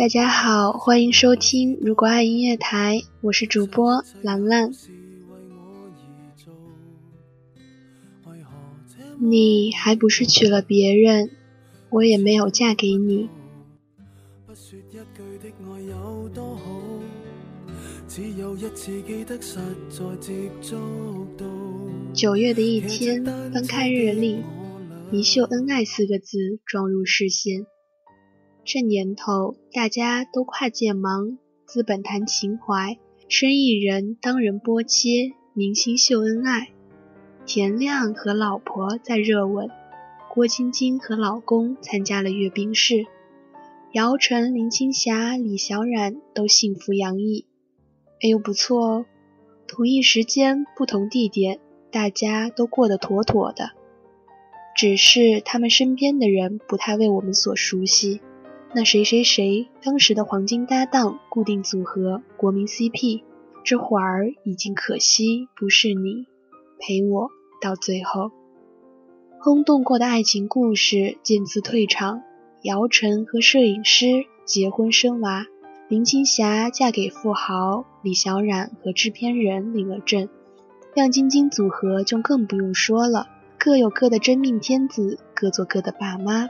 大家好，欢迎收听《如果爱音乐台》，我是主播兰兰。你还不是娶了别人，我也没有嫁给你。九月的一天，翻开日历，一秀恩爱四个字撞入视线。这年头，大家都跨界忙，资本谈情怀，生意人当人波切，明星秀恩爱。田亮和老婆在热吻，郭晶晶和老公参加了阅兵式，姚晨、林青霞、李小冉都幸福洋溢。哎呦，不错哦！同一时间，不同地点，大家都过得妥妥的。只是他们身边的人不太为我们所熟悉。那谁谁谁，当时的黄金搭档、固定组合、国民 CP，这会儿已经可惜不是你陪我到最后。轰动过的爱情故事渐次退场，姚晨和摄影师结婚生娃。林青霞嫁给富豪，李小冉和制片人领了证，亮晶晶组合就更不用说了，各有各的真命天子，各做各的爸妈。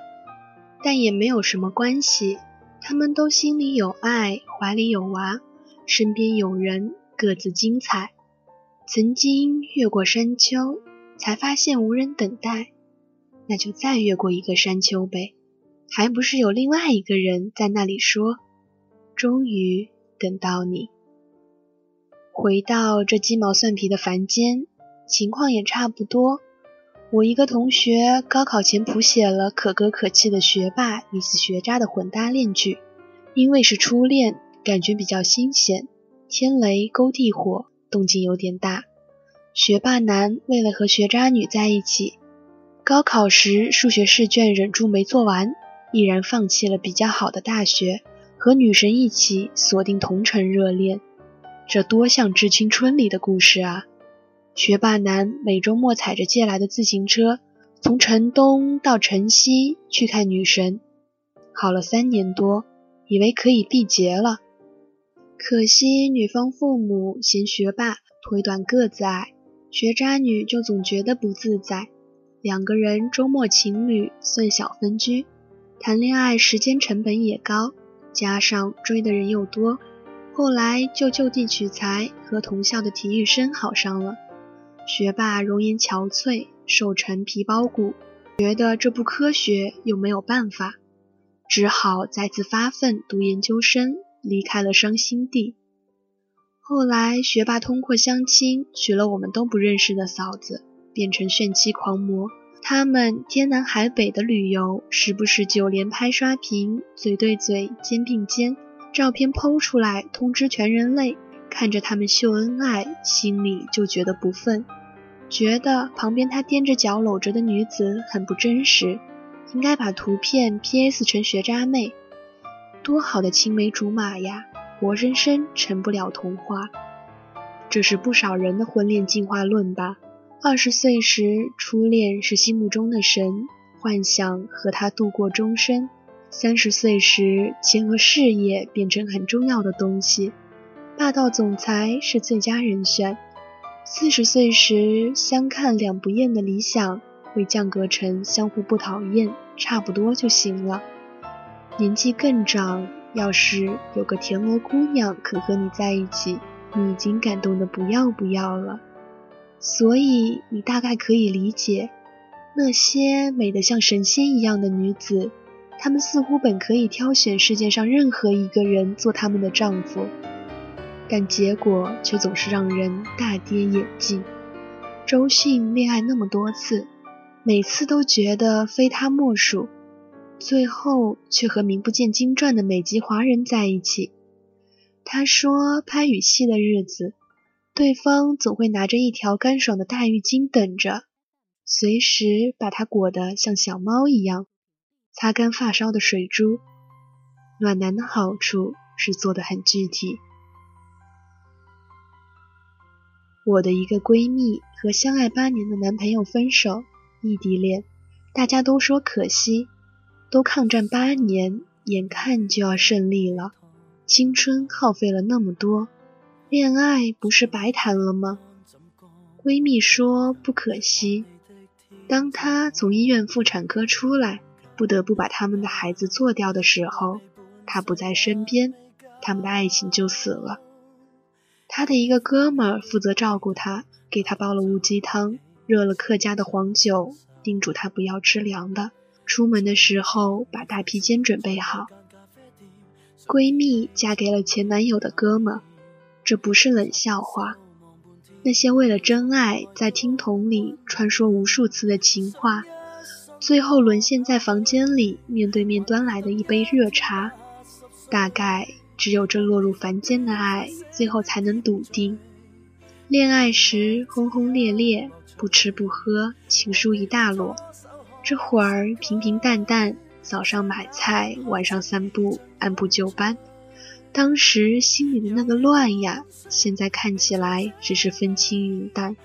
但也没有什么关系，他们都心里有爱，怀里有娃，身边有人，各自精彩。曾经越过山丘，才发现无人等待，那就再越过一个山丘呗，还不是有另外一个人在那里说。终于等到你，回到这鸡毛蒜皮的凡间，情况也差不多。我一个同学高考前谱写了可歌可泣的学霸与死学渣的混搭恋剧，因为是初恋，感觉比较新鲜，天雷勾地火，动静有点大。学霸男为了和学渣女在一起，高考时数学试卷忍住没做完，毅然放弃了比较好的大学。和女神一起锁定同城热恋，这多像《致青春》里的故事啊！学霸男每周末踩着借来的自行车，从城东到城西去看女神，好了三年多，以为可以毕节了。可惜女方父母嫌学霸腿短个子矮，学渣女就总觉得不自在。两个人周末情侣算小分居，谈恋爱时间成本也高。加上追的人又多，后来就就地取材，和同校的体育生好上了。学霸容颜憔悴，瘦成皮包骨，觉得这不科学，又没有办法，只好再次发奋读研究生，离开了伤心地。后来学霸通过相亲娶了我们都不认识的嫂子，变成炫妻狂魔。他们天南海北的旅游，时不时就连拍刷屏，嘴对嘴，肩并肩，照片剖出来通知全人类。看着他们秀恩爱，心里就觉得不忿，觉得旁边他踮着脚搂着的女子很不真实，应该把图片 PS 成学渣妹。多好的青梅竹马呀，活生生成不了童话。这是不少人的婚恋进化论吧。二十岁时，初恋是心目中的神，幻想和他度过终身；三十岁时，钱和事业变成很重要的东西，霸道总裁是最佳人选；四十岁时，相看两不厌的理想会降格成相互不讨厌，差不多就行了。年纪更长，要是有个田螺姑娘肯和你在一起，你已经感动的不要不要了。所以你大概可以理解，那些美得像神仙一样的女子，她们似乎本可以挑选世界上任何一个人做他们的丈夫，但结果却总是让人大跌眼镜。周迅恋爱那么多次，每次都觉得非他莫属，最后却和名不见经传的美籍华人在一起。他说拍雨戏的日子。对方总会拿着一条干爽的大浴巾等着，随时把它裹得像小猫一样，擦干发梢的水珠。暖男的好处是做得很具体。我的一个闺蜜和相爱八年的男朋友分手，异地恋，大家都说可惜，都抗战八年，眼看就要胜利了，青春耗费了那么多，恋爱不是白谈了吗？闺蜜说不可惜。当她从医院妇产科出来，不得不把他们的孩子做掉的时候，她不在身边，他们的爱情就死了。他的一个哥们儿负责照顾她，给她煲了乌鸡汤，热了客家的黄酒，叮嘱她不要吃凉的。出门的时候把大披肩准备好。闺蜜嫁给了前男友的哥们，这不是冷笑话。那些为了真爱在听筒里穿梭无数次的情话，最后沦陷在房间里面对面端来的一杯热茶，大概。只有这落入凡间的爱，最后才能笃定。恋爱时轰轰烈烈，不吃不喝，情书一大摞；这会儿平平淡淡，早上买菜，晚上散步，按部就班。当时心里的那个乱呀，现在看起来只是风轻云淡。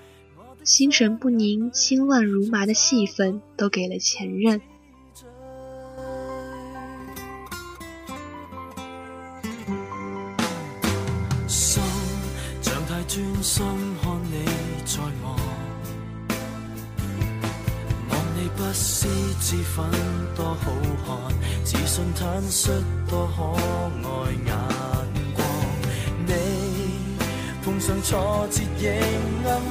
心神不宁、心乱如麻的戏份，都给了前任。脂粉多好看，自信坦率多可爱眼光。你碰上挫折仍硬朗，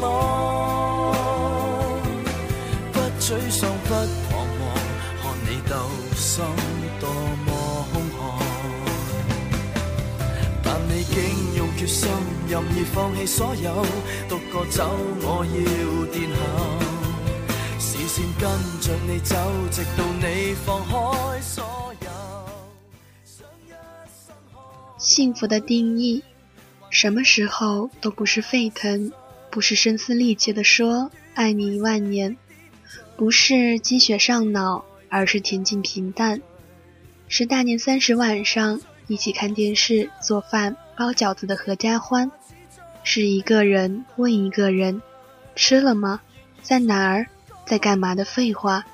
不沮丧不彷徨，看你斗心多么凶悍，但你竟用决心。任意放弃所有，独个走，我要殿后。视线跟着你走，直到你放开所有。幸福的定义，什么时候都不是沸腾，不是声嘶力竭的说爱你一万年，不是积雪上脑，而是恬静平淡。是大年三十晚上。一起看电视、做饭、包饺子的合家欢，是一个人问一个人：“吃了吗？在哪儿？在干嘛？”的废话，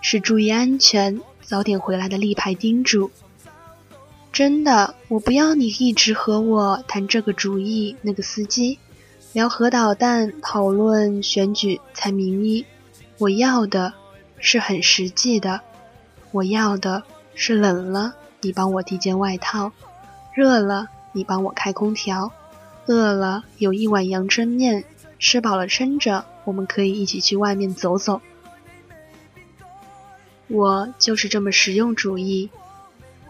是注意安全、早点回来的立牌叮嘱。真的，我不要你一直和我谈这个主意、那个司机，聊核导弹、讨论选举、猜民意。我要的是很实际的，我要的是冷了。你帮我递件外套，热了你帮我开空调，饿了有一碗阳春面，吃饱了撑着，我们可以一起去外面走走。我就是这么实用主义，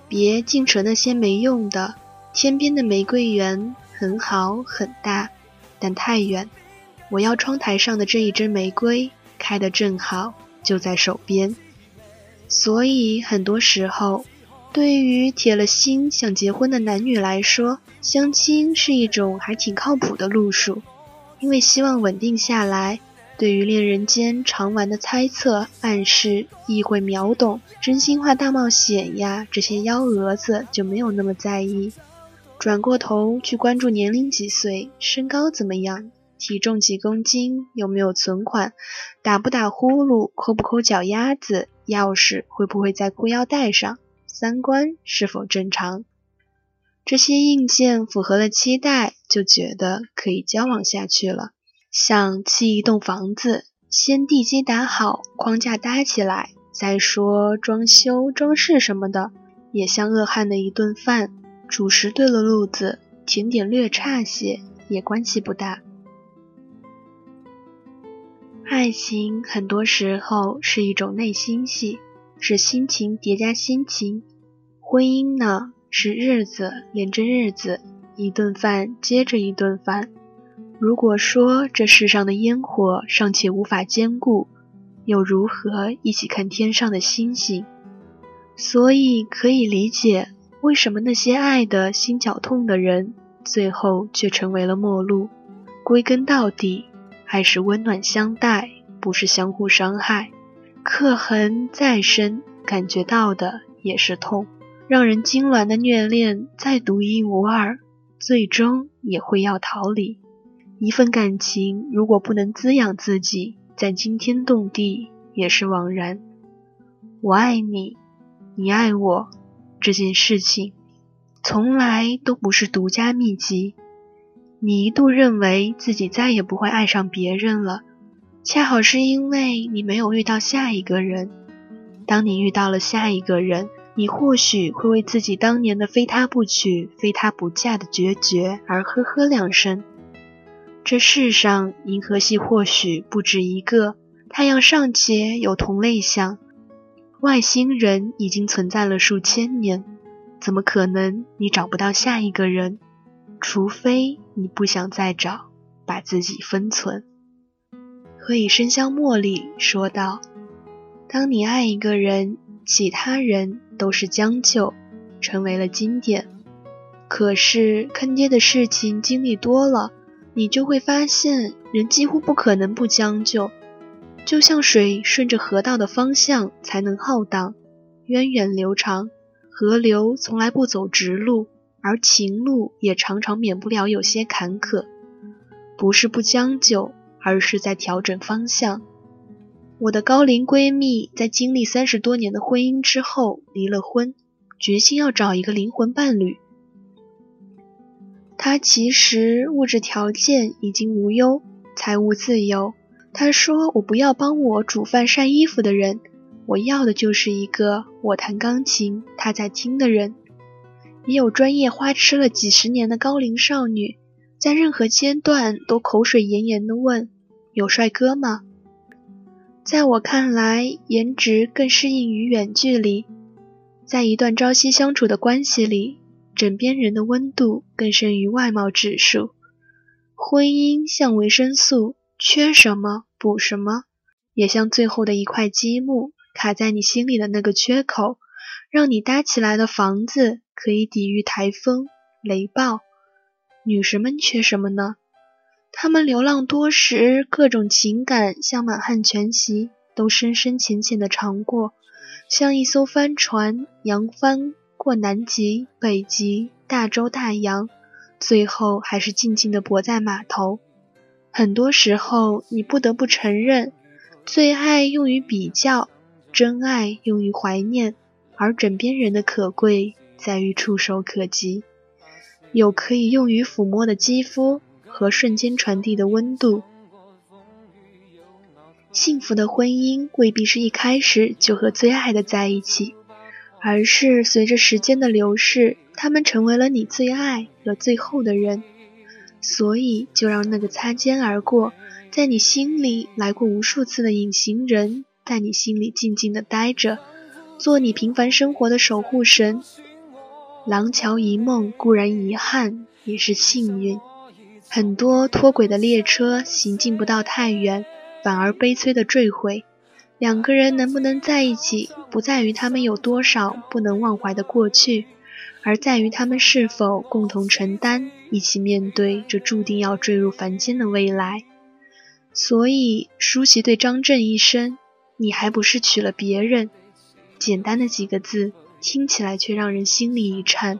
别净扯那些没用的。天边的玫瑰园很好很大，但太远。我要窗台上的这一支玫瑰开得正好，就在手边。所以很多时候。对于铁了心想结婚的男女来说，相亲是一种还挺靠谱的路数，因为希望稳定下来。对于恋人间常玩的猜测、暗示、意会秒懂、真心话大冒险呀，这些幺蛾子就没有那么在意。转过头去关注年龄几岁、身高怎么样、体重几公斤、有没有存款、打不打呼噜、抠不抠脚丫子、钥匙会不会在裤腰带上。三观是否正常？这些硬件符合了期待，就觉得可以交往下去了。像砌一栋房子，先地基打好，框架搭起来，再说装修、装饰什么的。也像饿汉的一顿饭，主食对了路子，甜点略差些，也关系不大。爱情很多时候是一种内心戏。是心情叠加心情，婚姻呢是日子连着日子，一顿饭接着一顿饭。如果说这世上的烟火尚且无法兼顾，又如何一起看天上的星星？所以可以理解为什么那些爱的心绞痛的人，最后却成为了陌路。归根到底，爱是温暖相待，不是相互伤害。刻痕再深，感觉到的也是痛。让人痉挛的虐恋再独一无二，最终也会要逃离。一份感情如果不能滋养自己，再惊天动地也是枉然。我爱你，你爱我，这件事情，从来都不是独家秘籍。你一度认为自己再也不会爱上别人了，恰好是因为你没有遇到下一个人。当你遇到了下一个人，你或许会为自己当年的非他不娶、非他不嫁的决绝而呵呵两声。这世上银河系或许不止一个，太阳尚且有同类相，外星人已经存在了数千年，怎么可能你找不到下一个人？除非你不想再找，把自己封存。何以笙箫默里说道：“当你爱一个人，其他人都是将就，成为了经典。可是坑爹的事情经历多了，你就会发现，人几乎不可能不将就。就像水顺着河道的方向才能浩荡、源远流长，河流从来不走直路。”而情路也常常免不了有些坎坷，不是不将就，而是在调整方向。我的高龄闺蜜在经历三十多年的婚姻之后离了婚，决心要找一个灵魂伴侣。她其实物质条件已经无忧，财务自由。她说：“我不要帮我煮饭晒衣服的人，我要的就是一个我弹钢琴他在听的人。”也有专业花痴了几十年的高龄少女，在任何阶段都口水炎炎地问：“有帅哥吗？”在我看来，颜值更适应于远距离。在一段朝夕相处的关系里，枕边人的温度更胜于外貌指数。婚姻像维生素，缺什么补什么，也像最后的一块积木，卡在你心里的那个缺口，让你搭起来的房子。可以抵御台风、雷暴。女神们缺什么呢？他们流浪多时，各种情感像满汉全席，都深深浅浅的尝过，像一艘帆船扬帆过南极、北极、大洲、大洋，最后还是静静的泊在码头。很多时候，你不得不承认，最爱用于比较，真爱用于怀念，而枕边人的可贵。在于触手可及，有可以用于抚摸的肌肤和瞬间传递的温度。幸福的婚姻未必是一开始就和最爱的在一起，而是随着时间的流逝，他们成为了你最爱和最后的人。所以，就让那个擦肩而过，在你心里来过无数次的隐形人，在你心里静静的待着，做你平凡生活的守护神。廊桥遗梦固然遗憾，也是幸运。很多脱轨的列车行进不到太远，反而悲催的坠毁。两个人能不能在一起，不在于他们有多少不能忘怀的过去，而在于他们是否共同承担，一起面对这注定要坠入凡间的未来。所以，舒淇对张震一生，你还不是娶了别人？简单的几个字。听起来却让人心里一颤。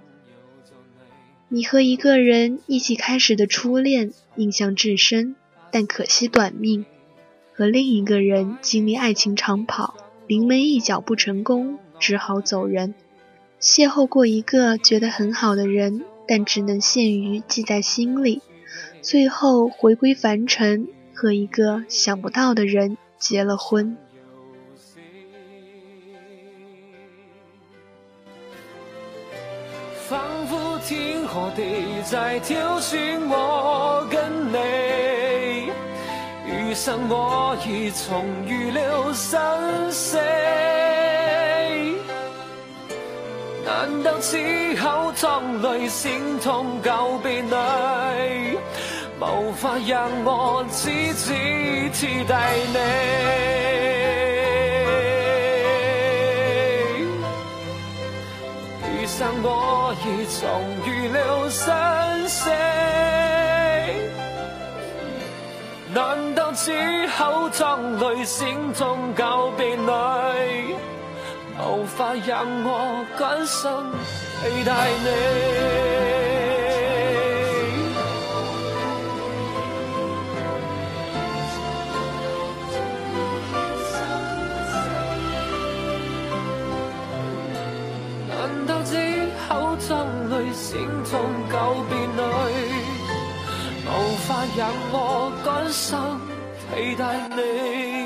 你和一个人一起开始的初恋，印象至深，但可惜短命；和另一个人经历爱情长跑，临门一脚不成功，只好走人。邂逅过一个觉得很好的人，但只能限于记在心里，最后回归凡尘，和一个想不到的人结了婚。仿佛天和地在挑选我跟你，余生我已重遇了生死。难道此后淌泪心痛告别你，无法让我只字替代你？生我已重遇了生死，难道只口淌泪心中告别你，无法让我甘心替代你？难道心中久别里，无法让我甘心替代你。